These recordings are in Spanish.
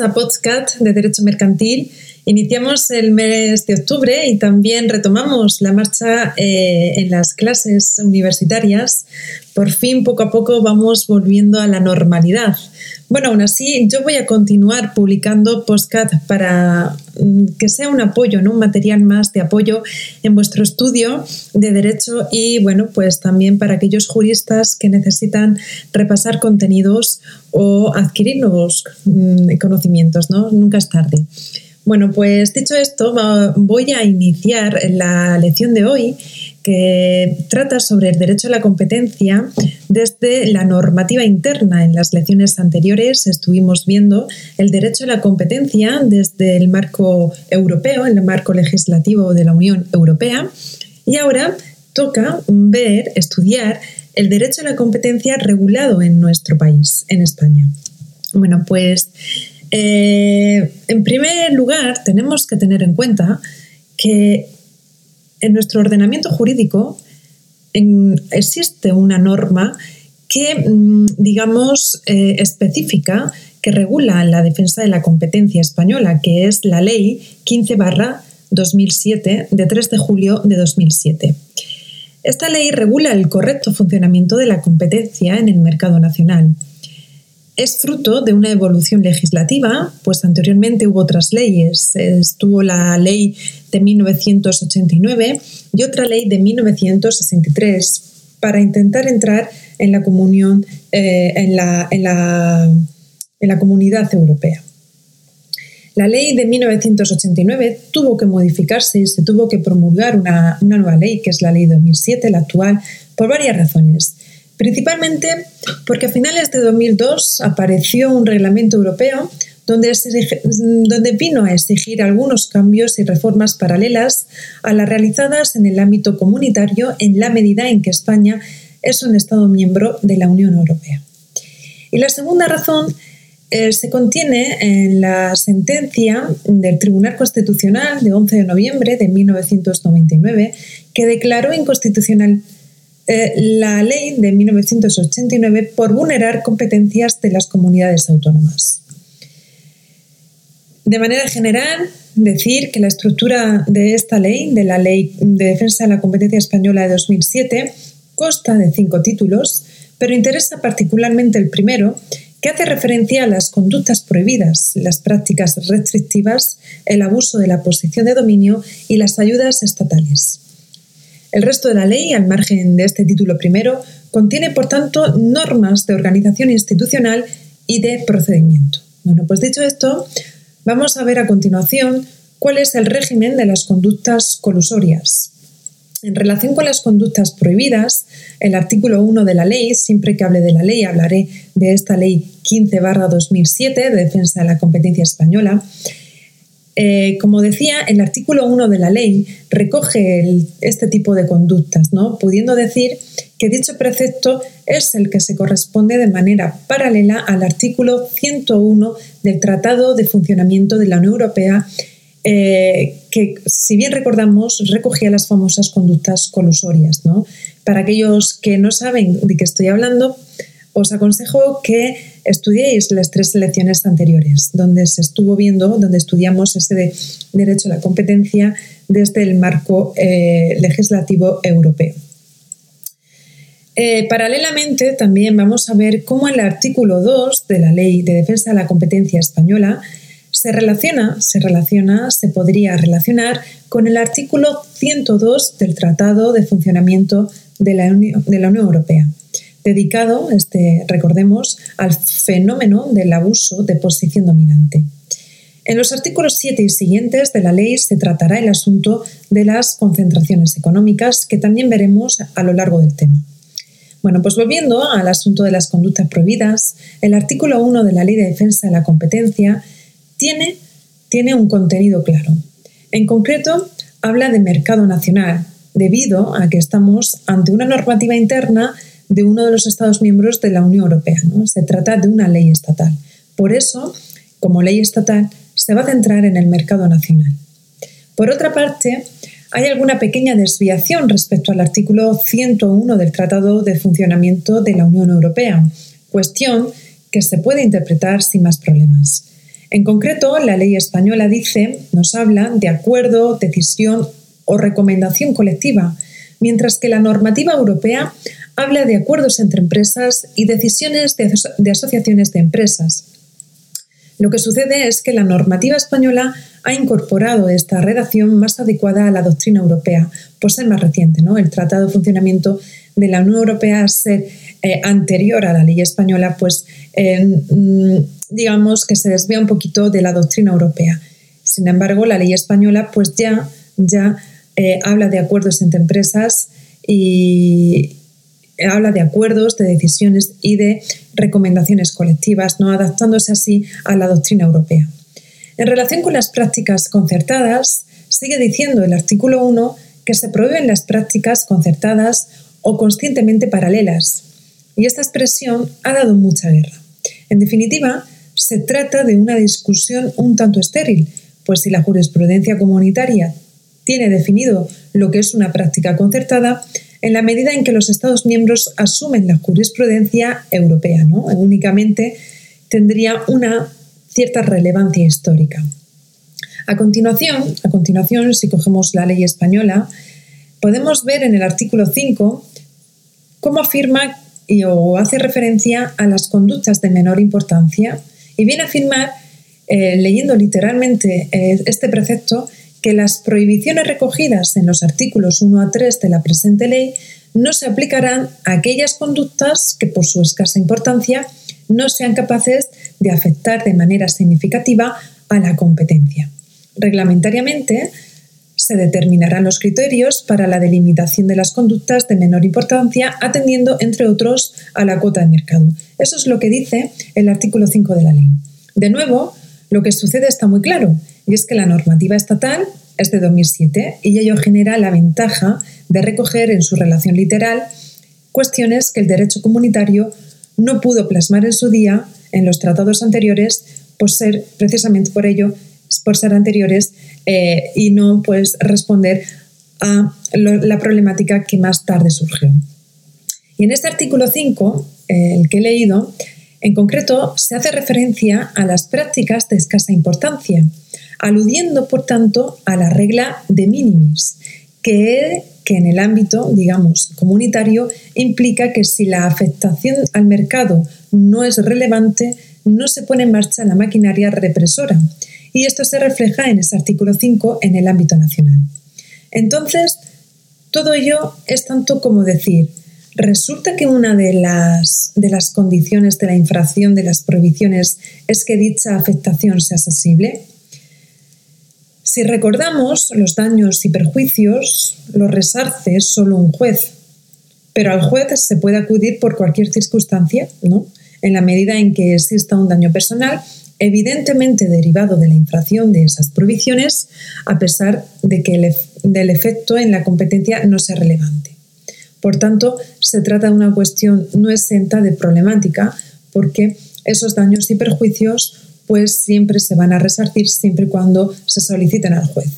A Podcast de Derecho Mercantil. Iniciamos el mes de octubre y también retomamos la marcha eh, en las clases universitarias. Por fin, poco a poco, vamos volviendo a la normalidad. Bueno, aún así, yo voy a continuar publicando podcast para mm, que sea un apoyo, ¿no? un material más de apoyo en vuestro estudio de derecho y, bueno, pues también para aquellos juristas que necesitan repasar contenidos o adquirir nuevos mm, conocimientos, ¿no? Nunca es tarde. Bueno, pues dicho esto, voy a iniciar la lección de hoy que trata sobre el derecho a la competencia desde la normativa interna. En las lecciones anteriores estuvimos viendo el derecho a la competencia desde el marco europeo, el marco legislativo de la Unión Europea, y ahora toca ver, estudiar el derecho a la competencia regulado en nuestro país, en España. Bueno, pues eh, en primer lugar, tenemos que tener en cuenta que en nuestro ordenamiento jurídico existe una norma que, mm, digamos, eh, específica que regula la defensa de la competencia española, que es la Ley 15 2007 de 3 de julio de 2007. Esta ley regula el correcto funcionamiento de la competencia en el mercado nacional es fruto de una evolución legislativa, pues anteriormente hubo otras leyes. Estuvo la ley de 1989 y otra ley de 1963 para intentar entrar en la comunión, eh, en, la, en, la, comunidad europea. La ley de 1989 tuvo que modificarse y se tuvo que promulgar una, una nueva ley, que es la ley de 2007, la actual, por varias razones principalmente porque a finales de 2002 apareció un reglamento europeo donde, vino a exigir algunos cambios y reformas paralelas a las realizadas en el ámbito comunitario en la medida en que España es un Estado miembro de la Unión Europea. Y la segunda razón eh, se contiene en la sentencia del Tribunal Constitucional de 11 de noviembre de 1999 que declaró inconstitucional eh, la ley de 1989 por vulnerar competencias de las comunidades autónomas. De manera general, decir que la estructura de esta ley, de la Ley de Defensa de la Competencia Española de 2007, consta de cinco títulos, pero interesa particularmente el primero, que hace referencia a las conductas prohibidas, las prácticas restrictivas, el abuso de la posición de dominio y las ayudas estatales. El resto de la ley, al margen de este título primero, contiene, por tanto, normas de organización institucional y de procedimiento. Bueno, pues dicho esto, vamos a ver a continuación cuál es el régimen de las conductas colusorias. En relación con las conductas prohibidas, el artículo 1 de la ley, siempre que hable de la ley, hablaré de esta ley 15-2007 de defensa de la competencia española, eh, como decía, el artículo 1 de la ley recoge este tipo de conductas, ¿no? pudiendo decir que dicho precepto es el que se corresponde de manera paralela al artículo 101 del Tratado de Funcionamiento de la Unión Europea, eh, que, si bien recordamos, recogía las famosas conductas colusorias. Para aquellos que no saben de qué estoy hablando, os aconsejo que estudiéis las tres lecciones anteriores, donde se estuvo viendo, donde estudiamos ese derecho a la competencia desde el marco eh, legislativo europeo. Eh, paralelamente, también vamos a ver cómo el artículo 2 de la Ley de Defensa de la Competencia Española se relaciona, se relaciona, se podría relacionar con el artículo 102 del Tratado de Funcionamiento de la Unión Europea dedicado, este, recordemos, al fenómeno del abuso de posición dominante. En los artículos 7 y siguientes de la ley se tratará el asunto de las concentraciones económicas, que también veremos a lo largo del tema. Bueno, pues volviendo al asunto de las conductas prohibidas, el artículo 1 de la Ley de Defensa de la Competencia tiene, tiene un contenido claro. En concreto, habla de mercado nacional, debido a que estamos ante una normativa interna de uno de los Estados miembros de la Unión Europea. ¿no? Se trata de una ley estatal. Por eso, como ley estatal, se va a centrar en el mercado nacional. Por otra parte, hay alguna pequeña desviación respecto al artículo 101 del Tratado de Funcionamiento de la Unión Europea, cuestión que se puede interpretar sin más problemas. En concreto, la ley española dice, nos habla de acuerdo, decisión o recomendación colectiva, mientras que la normativa europea habla de acuerdos entre empresas y decisiones de, asociaciones de empresas. Lo que sucede es que la normativa española ha incorporado esta redacción más adecuada a la doctrina europea, por ser más reciente. ¿no? El Tratado de Funcionamiento de la Unión Europea, ser eh, anterior a la ley española, pues mm, digamos que se desvía un poquito de la doctrina europea. Sin embargo, la ley española pues ya, ya eh, habla de acuerdos entre empresas y, habla de acuerdos, de decisiones y de recomendaciones colectivas, no adaptándose así a la doctrina europea. En relación con las prácticas concertadas, sigue diciendo el artículo 1 que se prohíben las prácticas concertadas o conscientemente paralelas, y esta expresión ha dado mucha guerra. En definitiva, se trata de una discusión un tanto estéril, pues si la jurisprudencia comunitaria tiene definido lo que es una práctica concertada, en la medida en que los Estados miembros asumen la jurisprudencia europea. ¿no? Únicamente tendría una cierta relevancia histórica. A continuación, a continuación, si cogemos la ley española, podemos ver en el artículo 5 cómo afirma y, o hace referencia a las conductas de menor importancia y viene a afirmar, eh, leyendo literalmente eh, este precepto, que las prohibiciones recogidas en los artículos 1 a 3 de la presente ley no se aplicarán a aquellas conductas que por su escasa importancia no sean capaces de afectar de manera significativa a la competencia. Reglamentariamente, se determinarán los criterios para la delimitación de las conductas de menor importancia, atendiendo, entre otros, a la cuota de mercado. Eso es lo que dice el artículo 5 de la ley. De nuevo, lo que sucede está muy claro. Y es que la normativa estatal es de 2007 y ello genera la ventaja de recoger en su relación literal cuestiones que el derecho comunitario no pudo plasmar en su día en los tratados anteriores por ser precisamente por ello por ser anteriores eh, y no pues responder a la problemática que más tarde surgió. Y en este artículo 5, el que he leído, en concreto se hace referencia a las prácticas de escasa importancia, aludiendo, por tanto, a la regla de minimis, que, en el ámbito, digamos, comunitario, implica que si la afectación al mercado no es relevante, no se pone en marcha la maquinaria represora. Y esto se refleja en ese artículo 5 en el ámbito nacional. Entonces, todo ello es tanto como decir, resulta que una de las, de las condiciones de la infracción de las prohibiciones es que dicha afectación sea accesible. Si recordamos, los daños y perjuicios los resarce solo un juez, pero al juez se puede acudir por cualquier circunstancia, ¿no? En la medida en que exista un daño personal, evidentemente derivado de la infracción de esas prohibiciones, a pesar de que el efecto en la competencia no sea relevante. Por tanto, se trata de una cuestión no exenta de problemática, porque esos daños y perjuicios pues siempre se van a resarcir siempre y cuando se soliciten al juez.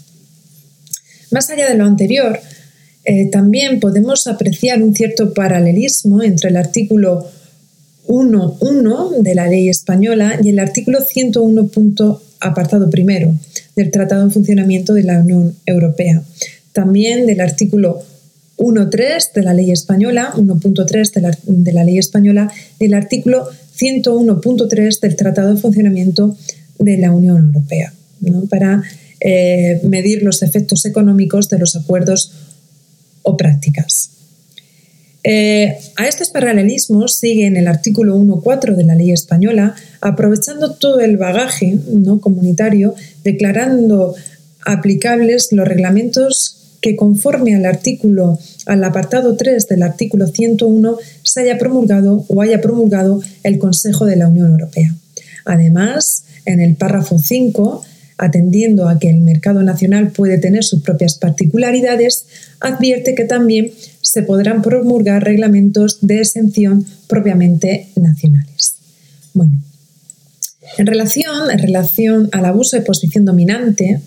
Más allá de lo anterior, eh, también podemos apreciar un cierto paralelismo entre el artículo 1.1 de la ley española y el artículo 101. apartado primero del Tratado de Funcionamiento de la Unión Europea. También del artículo 1.3 de la ley española, 1.3 de la, de la ley española y el artículo 101.3 del Tratado de Funcionamiento de la Unión Europea, para eh, medir los efectos económicos de los acuerdos o prácticas. Eh, a estos paralelismos sigue en el artículo 1.4 de la ley española, aprovechando todo el bagaje ¿no? comunitario, declarando aplicables los reglamentos que conforme al artículo, al apartado 3 del artículo 101, se haya promulgado o haya promulgado el Consejo de la Unión Europea. Además, en el párrafo 5, atendiendo a que el mercado nacional puede tener sus propias particularidades, advierte que también se podrán promulgar reglamentos de exención propiamente nacionales. Bueno, en relación, en relación al abuso de posición dominante,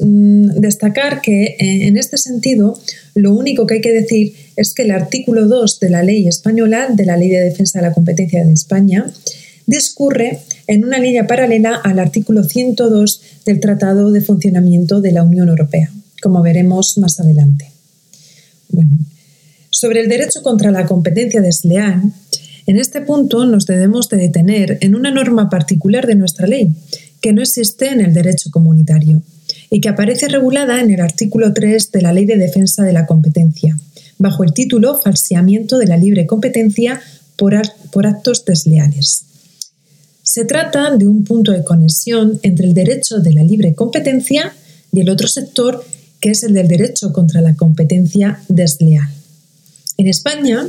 destacar que eh, en este sentido lo único que hay que decir es que el artículo 2 de la ley española, de la Ley de Defensa de la Competencia de España, discurre en una línea paralela al artículo 102 del Tratado de Funcionamiento de la Unión Europea, como veremos más adelante. Bueno, sobre el derecho contra la competencia desleal, en este punto nos debemos de detener en una norma particular de nuestra ley, que no existe en el derecho comunitario y que aparece regulada en el artículo 3 de la Ley de Defensa de la Competencia, bajo el título Falseamiento de la libre competencia por, actos desleales. Se trata de un punto de conexión entre el derecho de la libre competencia y el otro sector, que es el del derecho contra la competencia desleal. En España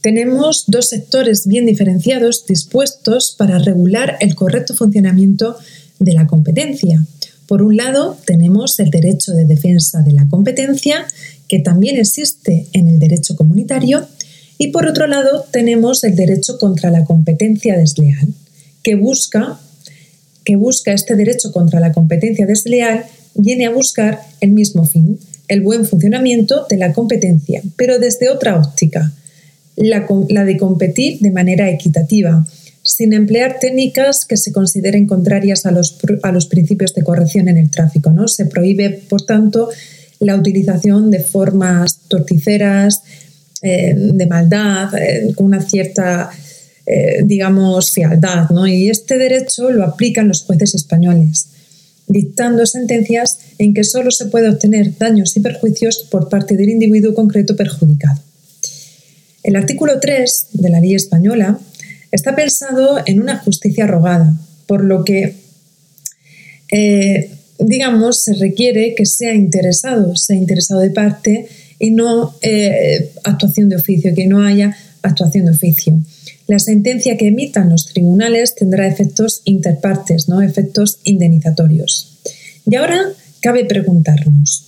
tenemos dos sectores bien diferenciados dispuestos para regular el correcto funcionamiento de la competencia. Por un lado, tenemos el derecho de defensa de la competencia, que también existe en el derecho comunitario, y por otro lado, tenemos el derecho contra la competencia desleal, que busca, que busca este derecho contra la competencia desleal, viene a buscar el mismo fin, el buen funcionamiento de la competencia, pero desde otra óptica, la, de competir de manera equitativa, sin emplear técnicas que se consideren contrarias a los, a los principios de corrección en el tráfico. ¿no? Se prohíbe, por tanto, la utilización de formas torticeras, eh, de maldad, eh, con una cierta, eh, digamos, fealdad. ¿no? Y este derecho lo aplican los jueces españoles dictando sentencias en que solo se puede obtener daños y perjuicios por parte del individuo concreto perjudicado. El artículo 3 de la ley española está pensado en una justicia rogada, por lo que, eh, digamos, se requiere que sea interesado, sea interesado de parte y no eh, actuación de oficio, que no haya actuación de oficio la sentencia que emitan los tribunales tendrá efectos interpartes, ¿no? efectos indemnizatorios. Y ahora cabe preguntarnos,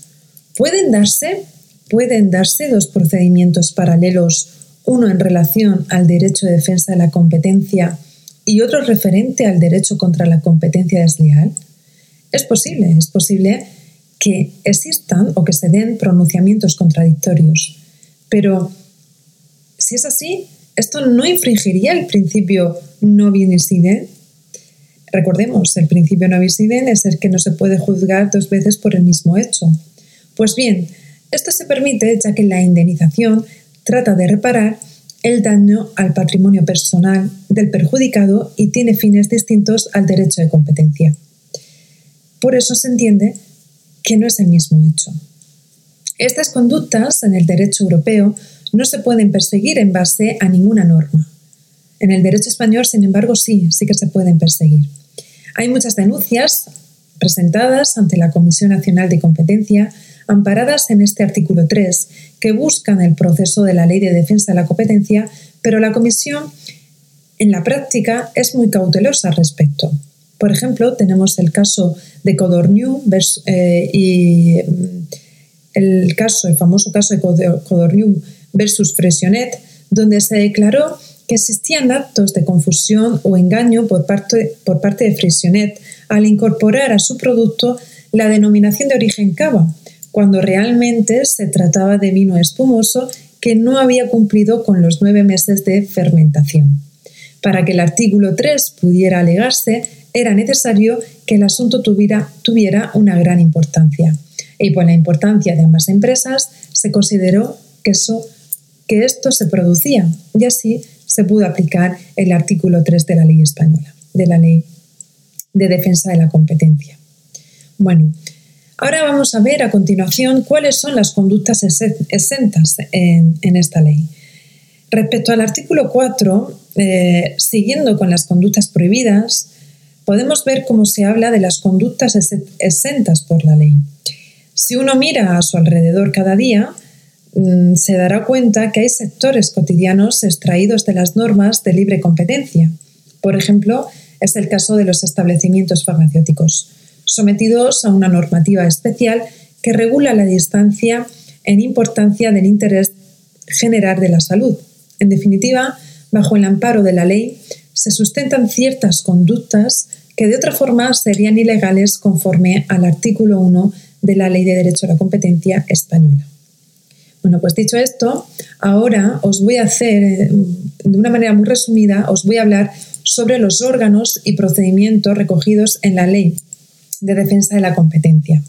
¿pueden darse, ¿pueden darse dos procedimientos paralelos, uno en relación al derecho de defensa de la competencia y otro referente al derecho contra la competencia desleal? Es posible, es posible que existan o que se den pronunciamientos contradictorios, pero si es así, ¿Esto no infringiría el principio no bis Recordemos, el principio no bis es el que no se puede juzgar dos veces por el mismo hecho. Pues bien, esto se permite ya que la indemnización trata de reparar el daño al patrimonio personal del perjudicado y tiene fines distintos al derecho de competencia. Por eso se entiende que no es el mismo hecho. Estas conductas en el derecho europeo no se pueden perseguir en base a ninguna norma. En el derecho español, sin embargo, sí, sí que se pueden perseguir. Hay muchas denuncias presentadas ante la Comisión Nacional de Competencia, amparadas en este artículo 3, que buscan el proceso de la Ley de Defensa de la Competencia, pero la Comisión en la práctica es muy cautelosa al respecto. Por ejemplo, tenemos el caso de Codorniu eh, mm, el caso, el famoso caso de Codorniu versus Fresionet, donde se declaró que existían actos de confusión o engaño por parte, por parte de Fresionet al incorporar a su producto la denominación de origen cava, cuando realmente se trataba de vino espumoso que no había cumplido con los nueve meses de fermentación. Para que el artículo 3 pudiera alegarse, era necesario que el asunto tuviera, tuviera una gran importancia. Y por la importancia de ambas empresas, se consideró que eso que esto se producía y así se pudo aplicar el artículo 3 de la ley española, de la ley de defensa de la competencia. Bueno, ahora vamos a ver a continuación cuáles son las conductas exentas en, esta ley. Respecto al artículo 4, eh, siguiendo con las conductas prohibidas, podemos ver cómo se habla de las conductas exentas por la ley. Si uno mira a su alrededor cada día, Mm, se dará cuenta que hay sectores cotidianos extraídos de las normas de libre competencia. Por ejemplo, es el caso de los establecimientos farmacéuticos, sometidos a una normativa especial que regula la distancia en importancia del interés general de la salud. En definitiva, bajo el amparo de la ley, se sustentan ciertas conductas que de otra forma serían ilegales conforme al artículo 1 de la Ley de Derecho a la Competencia española. Bueno, pues dicho esto, ahora os voy a hacer, eh, de una manera muy resumida, os voy a hablar sobre los órganos y procedimientos recogidos en la Ley de Defensa de la Competencia.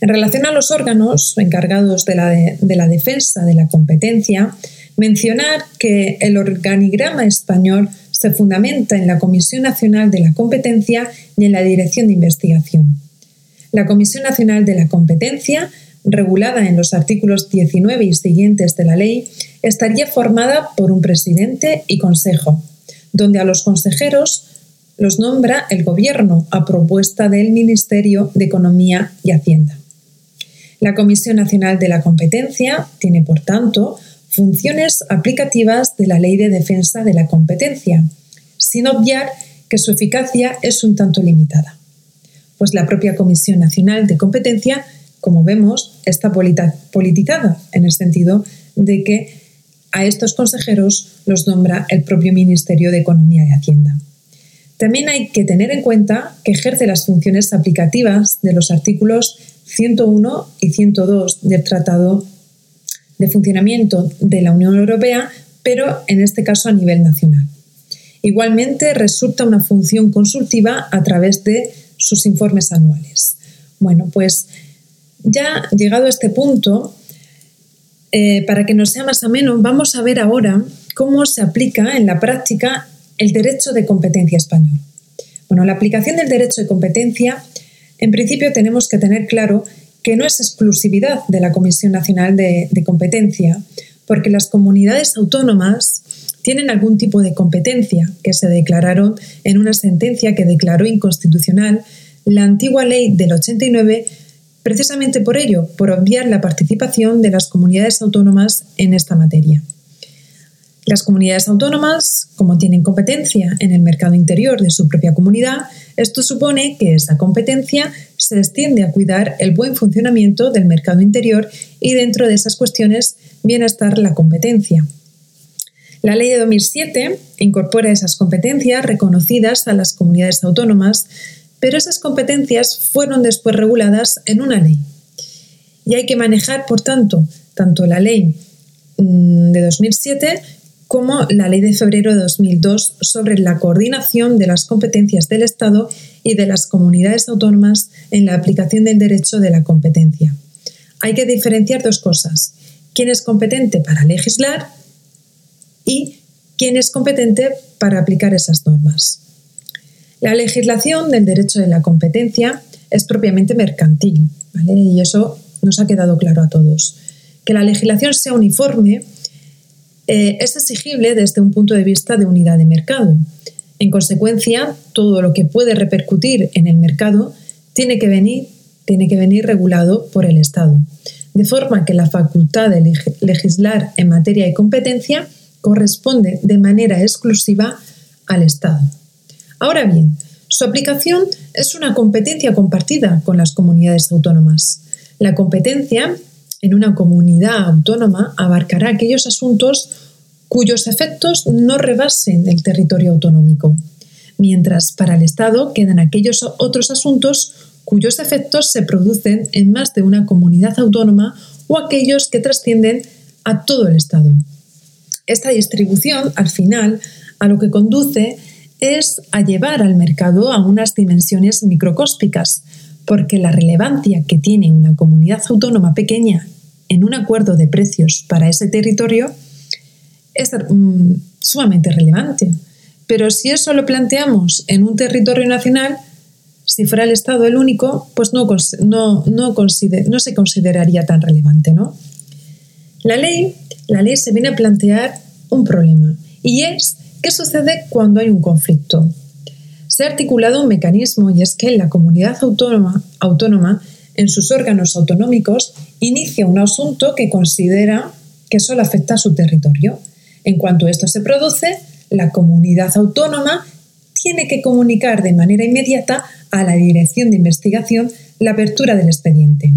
En relación a los órganos encargados de la, de la defensa de la competencia, mencionar que el organigrama español se fundamenta en la Comisión Nacional de la Competencia y en la Dirección de Investigación. La Comisión Nacional de la Competencia, regulada en los artículos 19 y siguientes de la ley, estaría formada por un presidente y consejo, donde a los consejeros los nombra el Gobierno a propuesta del Ministerio de Economía y Hacienda. La Comisión Nacional de la Competencia tiene, por tanto, funciones aplicativas de la Ley de Defensa de la Competencia, sin obviar que su eficacia es un tanto limitada. Pues la propia Comisión Nacional de Competencia, como vemos, está politizada en el sentido de que a estos consejeros los nombra el propio Ministerio de Economía y Hacienda. También hay que tener en cuenta que ejerce las funciones aplicativas de los artículos 101 y 102 del Tratado de funcionamiento de la Unión Europea, pero en este caso a nivel nacional. Igualmente resulta una función consultiva a través de sus informes anuales. Bueno, pues ya llegado a este punto, eh, para que nos sea más ameno, vamos a ver ahora cómo se aplica en la práctica el derecho de competencia español. Bueno, la aplicación del derecho de competencia, en principio tenemos que tener claro que no es exclusividad de la Comisión Nacional de, Competencia, porque las comunidades autónomas tienen algún tipo de competencia que se declararon en una sentencia que declaró inconstitucional la antigua ley del 89 precisamente por ello, por obviar la participación de las comunidades autónomas en esta materia. Las comunidades autónomas, como tienen competencia en el mercado interior de su propia comunidad, esto supone que esa competencia se extiende a cuidar el buen funcionamiento del mercado interior y dentro de esas cuestiones viene a estar la competencia. La ley de 2007 incorpora esas competencias reconocidas a las comunidades autónomas, pero esas competencias fueron después reguladas en una ley. Y hay que manejar, por tanto, tanto la ley mm, de 2007 como la Ley de febrero de 2002 sobre la coordinación de las competencias del Estado y de las comunidades autónomas en la aplicación del derecho de la competencia. Hay que diferenciar dos cosas, quién es competente para legislar y quién es competente para aplicar esas normas. La legislación del derecho de la competencia es propiamente mercantil, y eso nos ha quedado claro a todos. Que la legislación sea uniforme eh, es exigible desde un punto de vista de unidad de mercado. En consecuencia, todo lo que puede repercutir en el mercado tiene que venir, tiene que venir regulado por el Estado, de forma que la facultad de legislar en materia de competencia corresponde de manera exclusiva al Estado. Ahora bien, su aplicación es una competencia compartida con las comunidades autónomas. La competencia en una comunidad autónoma abarcará aquellos asuntos cuyos efectos no rebasen el territorio autonómico, mientras para el Estado quedan aquellos otros asuntos cuyos efectos se producen en más de una comunidad autónoma o aquellos que trascienden a todo el Estado. Esta distribución, al final, a lo que conduce es a llevar al mercado a unas dimensiones microcóspicas, porque la relevancia que tiene una comunidad autónoma pequeña en un acuerdo de precios para ese territorio es mm, sumamente relevante. Pero si eso lo planteamos en un territorio nacional, si fuera el Estado el único, pues no, no, se consideraría tan relevante. ¿no? La, ley, la ley se viene a plantear un problema y es qué sucede cuando hay un conflicto. Se ha articulado un mecanismo y es que la comunidad autónoma en sus órganos autonómicos inicia un asunto que considera que solo afecta a su territorio. En cuanto esto se produce, la comunidad autónoma tiene que comunicar de manera inmediata a la Dirección de Investigación la apertura del expediente.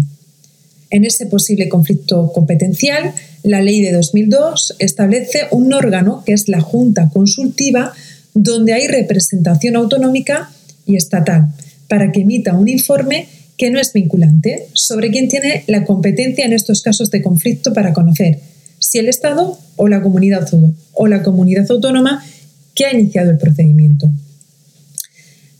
En ese posible conflicto competencial, la ley de 2002 establece un órgano que es la Junta Consultiva, donde hay representación autonómica y estatal, para que emita un informe que no es vinculante sobre quién tiene la competencia en estos casos de conflicto para conocer si el Estado o la comunidad, autónoma que ha iniciado el procedimiento.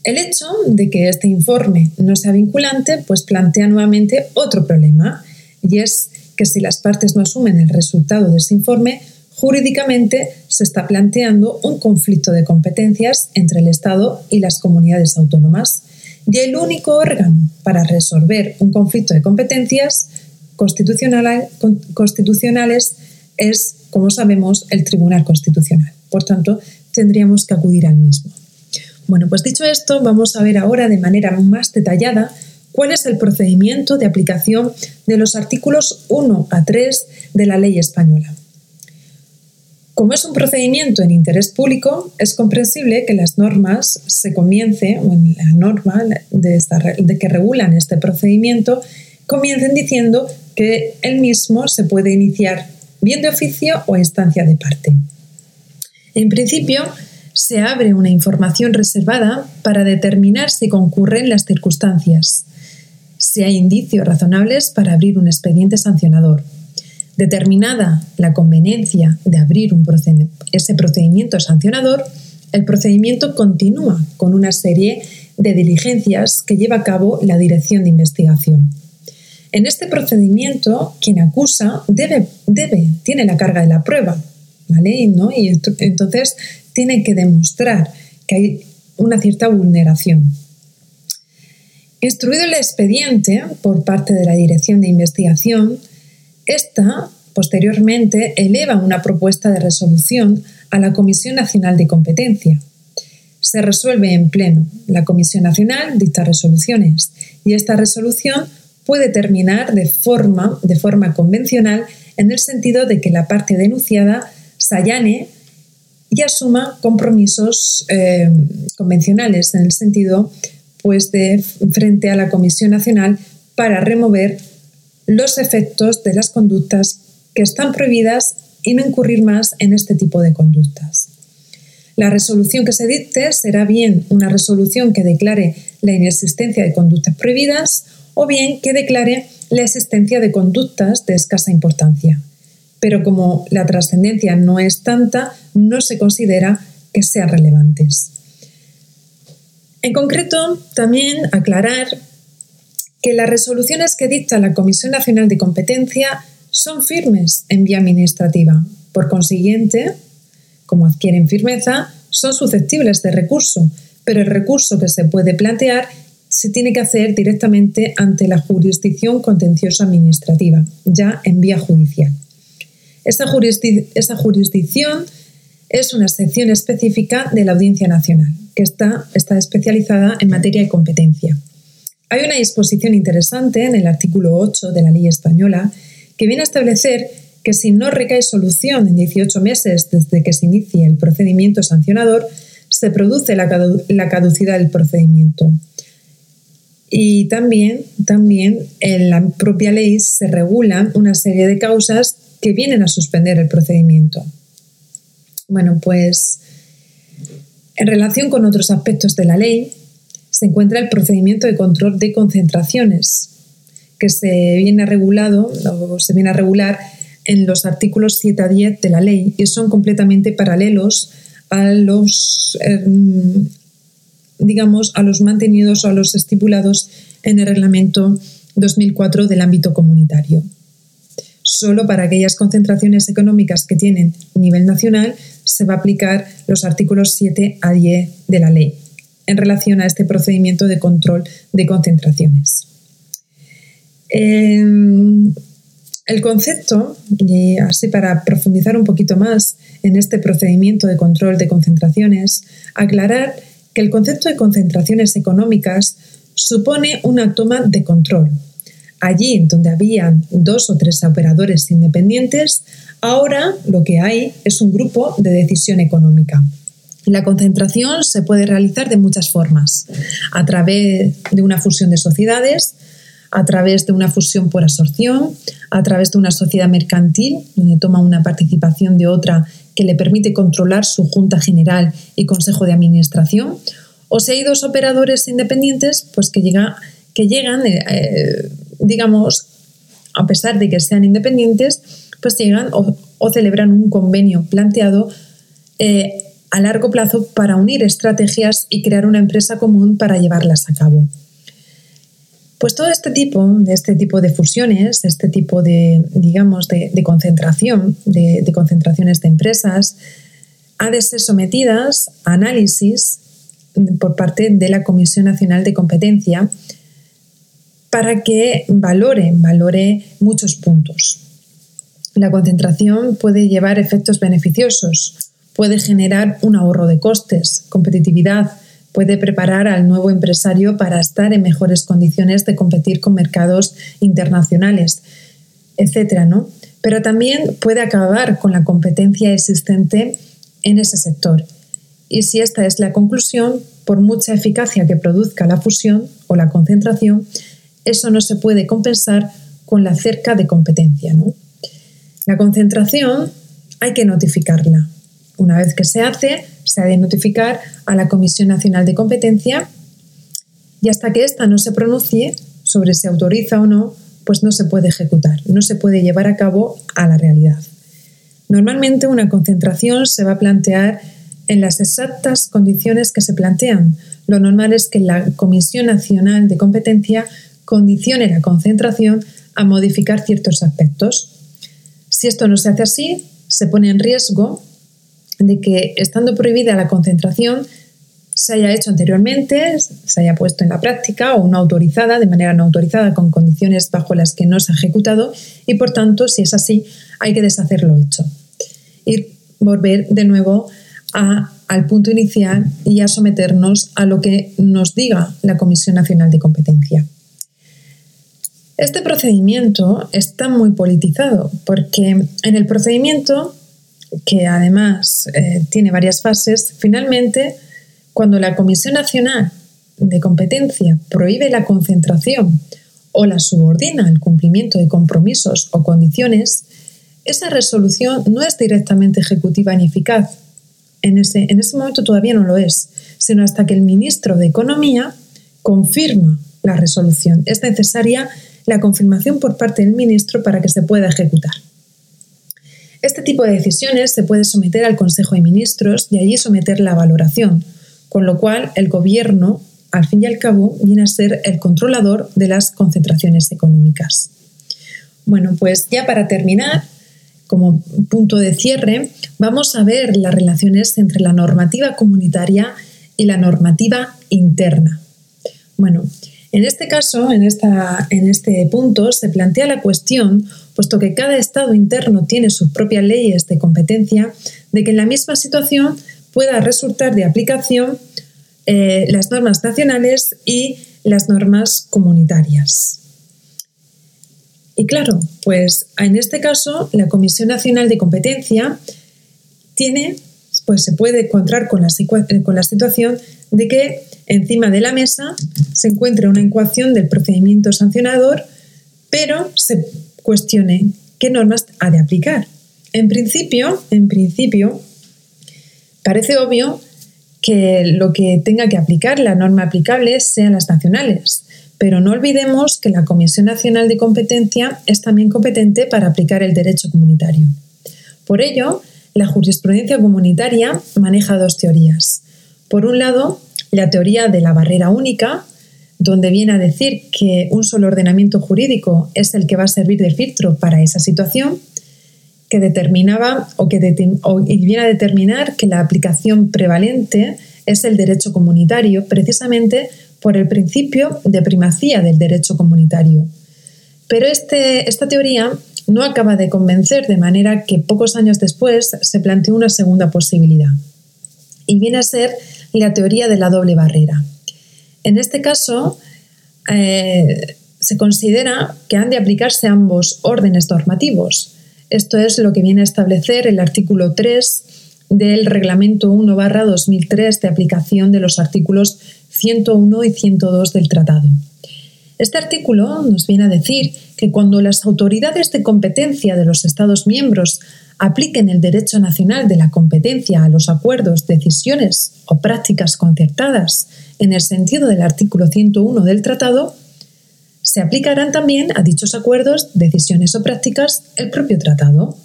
El hecho de que este informe no sea vinculante pues plantea nuevamente otro problema y es que si las partes no asumen el resultado de ese informe, jurídicamente se está planteando un conflicto de competencias entre el Estado y las comunidades autónomas. Y el único órgano para resolver un conflicto de competencias constitucionales es, como sabemos, el Tribunal Constitucional. Por tanto, tendríamos que acudir al mismo. Bueno, pues dicho esto, vamos a ver ahora de manera más detallada cuál es el procedimiento de aplicación de los artículos 1 a 3 de la ley española. Como es un procedimiento en interés público, es comprensible que las normas se comience, o en la norma de, de que regulan este procedimiento, comiencen diciendo que el mismo se puede iniciar bien de oficio o a instancia de parte. En principio, se abre una información reservada para determinar si concurren las circunstancias, si hay indicios razonables para abrir un expediente sancionador Determinada la conveniencia de abrir ese procedimiento sancionador, el procedimiento continúa con una serie de diligencias que lleva a cabo la Dirección de Investigación. En este procedimiento, quien acusa debe, tiene la carga de la prueba, ¿vale? Y entonces tiene que demostrar que hay una cierta vulneración. Instruido el expediente por parte de la Dirección de Investigación, esta, posteriormente, eleva una propuesta de resolución a la Comisión Nacional de Competencia. Se resuelve en pleno. La Comisión Nacional dicta resoluciones y esta resolución puede terminar de forma, de forma convencional en el sentido de que la parte denunciada se allane y asuma compromisos eh, convencionales en el sentido pues de frente a la Comisión Nacional para remover los efectos de las conductas que están prohibidas y no incurrir más en este tipo de conductas. La resolución que se dicte será bien una resolución que declare la inexistencia de conductas prohibidas o bien que declare la existencia de conductas de escasa importancia. Pero como la trascendencia no es tanta, no se considera que sean relevantes. En concreto, también aclarar que las resoluciones que dicta la Comisión Nacional de Competencia son firmes en vía administrativa. Por consiguiente, como adquieren firmeza, son susceptibles de recurso, pero el recurso que se puede plantear se tiene que hacer directamente ante la jurisdicción contenciosa administrativa, ya en vía judicial. Esa, jurisdicción es una sección específica de la Audiencia Nacional, que está, está especializada en materia de competencia. Hay una disposición interesante en el artículo 8 de la ley española que viene a establecer que si no recae solución en 18 meses desde que se inicie el procedimiento sancionador, se produce la, caducidad del procedimiento. Y también, también en la propia ley se regulan una serie de causas que vienen a suspender el procedimiento. Bueno, pues en relación con otros aspectos de la ley, se encuentra el procedimiento de control de concentraciones, que se viene regulado o se viene a regular en los artículos 7 a 10 de la ley y son completamente paralelos a los em, digamos a los mantenidos o a los estipulados en el reglamento 2004 del ámbito comunitario. Solo para aquellas concentraciones económicas que tienen nivel nacional se va a aplicar los artículos 7 a 10 de la ley en relación a este procedimiento de control de concentraciones. Em, el concepto, y así para profundizar un poquito más en este procedimiento de control de concentraciones, aclarar que el concepto de concentraciones económicas supone una toma de control. Allí donde había dos o tres operadores independientes, ahora lo que hay es un grupo de decisión económica. La concentración se puede realizar de muchas formas, a través de una fusión de sociedades, a través de una fusión por absorción, a través de una sociedad mercantil, donde toma una participación de otra que le permite controlar su junta general y consejo de administración, o si hay dos operadores independientes, pues que, que llegan, eh, eh, digamos, a pesar de que sean independientes, pues llegan o, celebran un convenio planteado eh, a largo plazo para unir estrategias y crear una empresa común para llevarlas a cabo. Pues todo este tipo, de este tipo de fusiones, este tipo de, digamos, de, concentración, de, de, concentraciones de empresas, ha de ser sometidas a análisis por parte de la Comisión Nacional de Competencia para que valore, valore muchos puntos. La concentración puede llevar efectos beneficiosos, puede generar un ahorro de costes, competitividad, puede preparar al nuevo empresario para estar en mejores condiciones de competir con mercados internacionales, etcétera, ¿no? Pero también puede acabar con la competencia existente en ese sector. Y si esta es la conclusión, por mucha eficacia que produzca la fusión o la concentración, eso no se puede compensar con la cerca de competencia. ¿no? La concentración hay que notificarla. Una vez que se hace, se ha de notificar a la Comisión Nacional de Competencia y hasta que ésta no se pronuncie sobre si autoriza o no, pues no se puede ejecutar, no se puede llevar a cabo a la realidad. Normalmente una concentración se va a plantear en las exactas condiciones que se plantean. Lo normal es que la Comisión Nacional de Competencia condicione la concentración a modificar ciertos aspectos. Si esto no se hace así, se pone en riesgo de que, estando prohibida la concentración, se haya hecho anteriormente, se haya puesto en la práctica o no autorizada, de manera no autorizada, con condiciones bajo las que no se ha ejecutado y, por tanto, si es así, hay que deshacer lo hecho y volver de nuevo al punto inicial y a someternos a lo que nos diga la Comisión Nacional de Competencia. Este procedimiento está muy politizado porque en el procedimiento, que además eh, tiene varias fases, finalmente, cuando la Comisión Nacional de Competencia prohíbe la concentración o la subordina al cumplimiento de compromisos o condiciones, esa resolución no es directamente ejecutiva ni eficaz. En ese, en ese momento todavía no lo es, sino hasta que el ministro de Economía confirma la resolución. Es necesaria la confirmación por parte del ministro para que se pueda ejecutar. Este tipo de decisiones se puede someter al Consejo de Ministros y allí someter la valoración, con lo cual el Gobierno, al fin y al cabo, viene a ser el controlador de las concentraciones económicas. Bueno, pues ya para terminar, como punto de cierre, vamos a ver las relaciones entre la normativa comunitaria y la normativa interna. Bueno, en este caso, en, esta, en este punto, se plantea la cuestión, puesto que cada Estado interno tiene sus propias leyes de competencia, de que en la misma situación pueda resultar de aplicación eh, las normas nacionales y las normas comunitarias. Y claro, pues en este caso la Comisión Nacional de Competencia tiene, pues se puede encontrar con la, con la situación de que encima de la mesa se encuentre una ecuación del procedimiento sancionador, pero se cuestione qué normas ha de aplicar. En principio, en principio, parece obvio que lo que tenga que aplicar la norma aplicable sean las nacionales, pero no olvidemos que la Comisión Nacional de Competencia es también competente para aplicar el derecho comunitario. Por ello, la jurisprudencia comunitaria maneja dos teorías. Por un lado, la teoría de la barrera única, donde viene a decir que un solo ordenamiento jurídico es el que va a servir de filtro para esa situación, que determinaba o que viene a determinar que la aplicación prevalente es el derecho comunitario, precisamente por el principio de primacía del derecho comunitario. Pero este, esta teoría no acaba de convencer, de manera que pocos años después se planteó una segunda posibilidad. Y viene a ser la teoría de la doble barrera. En este caso, eh, se considera que han de aplicarse ambos órdenes normativos. Esto es lo que viene a establecer el artículo 3 del Reglamento 1-2003 de aplicación de los artículos 101 y 102 del Tratado. Este artículo nos viene a decir que cuando las autoridades de competencia de los Estados miembros apliquen el derecho nacional de la competencia a los acuerdos, decisiones o prácticas concertadas en el sentido del artículo 101 del tratado, se aplicarán también a dichos acuerdos, decisiones o prácticas el propio tratado.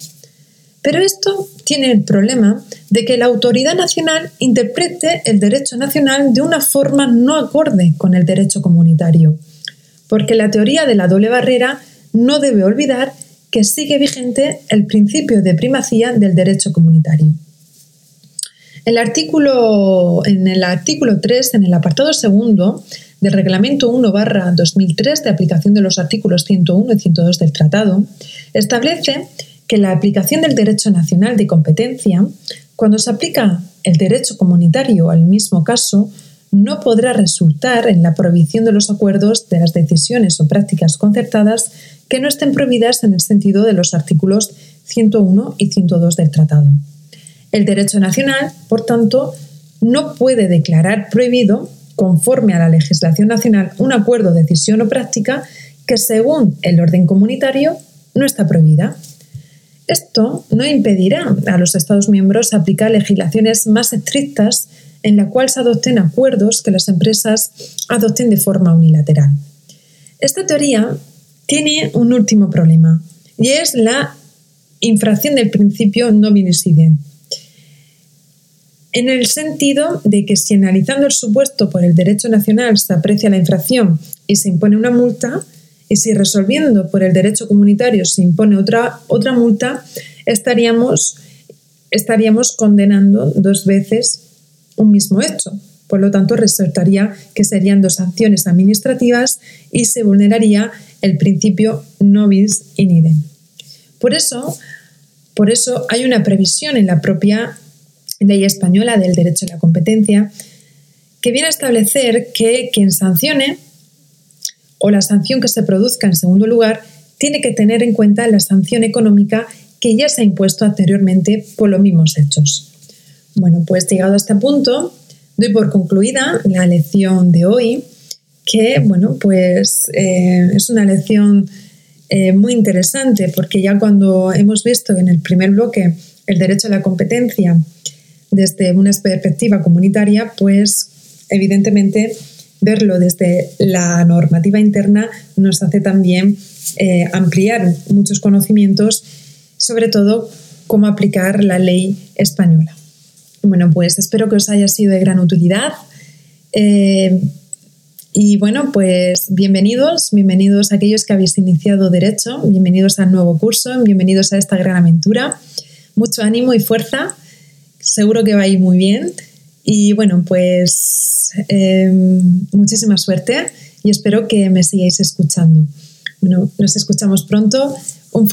Pero esto tiene el problema de que la autoridad nacional interprete el derecho nacional de una forma no acorde con el derecho comunitario, porque la teoría de la doble barrera no debe olvidar que sigue vigente el principio de primacía del derecho comunitario. El artículo, en el artículo 3, en el apartado segundo del Reglamento 1 2003 de aplicación de los artículos 101 y 102 del Tratado, establece que la aplicación del derecho nacional de competencia, cuando se aplica el derecho comunitario al mismo caso, no podrá resultar en la prohibición de los acuerdos de las decisiones o prácticas concertadas que no estén prohibidas en el sentido de los artículos 101 y 102 del Tratado. El derecho nacional, por tanto, no puede declarar prohibido, conforme a la legislación nacional, un acuerdo, decisión o práctica que, según el orden comunitario, no está prohibida. Esto no impedirá a los Estados miembros aplicar legislaciones más estrictas en la cual se adopten acuerdos que las empresas adopten de forma unilateral. Esta teoría tiene un último problema y es la infracción del principio no bis en el sentido de que si analizando el supuesto por el derecho nacional se aprecia la infracción y se impone una multa, y si resolviendo por el derecho comunitario se impone otra, otra multa, estaríamos, estaríamos condenando dos veces un mismo hecho. Por lo tanto, resultaría que serían dos sanciones administrativas y se vulneraría el principio no bis in idem. Por eso, por eso hay una previsión en la propia ley española del derecho a la competencia, que viene a establecer que quien sancione o la sanción que se produzca en segundo lugar tiene que tener en cuenta la sanción económica que ya se ha impuesto anteriormente por los mismos hechos. Bueno, pues llegado a este punto, doy por concluida la lección de hoy, que bueno, pues eh, es una lección eh, muy interesante porque ya cuando hemos visto en el primer bloque el derecho a la competencia desde una perspectiva comunitaria, pues evidentemente verlo desde la normativa interna nos hace también eh, ampliar muchos conocimientos, sobre todo cómo aplicar la ley española. Bueno, pues espero que os haya sido de gran utilidad. Eh, y bueno, pues bienvenidos, bienvenidos a aquellos que habéis iniciado Derecho, bienvenidos al nuevo curso, bienvenidos a esta gran aventura. Mucho ánimo y fuerza seguro que va a ir muy bien. Y bueno, pues em, muchísima suerte y espero que me sigáis escuchando. Bueno, nos escuchamos pronto. Un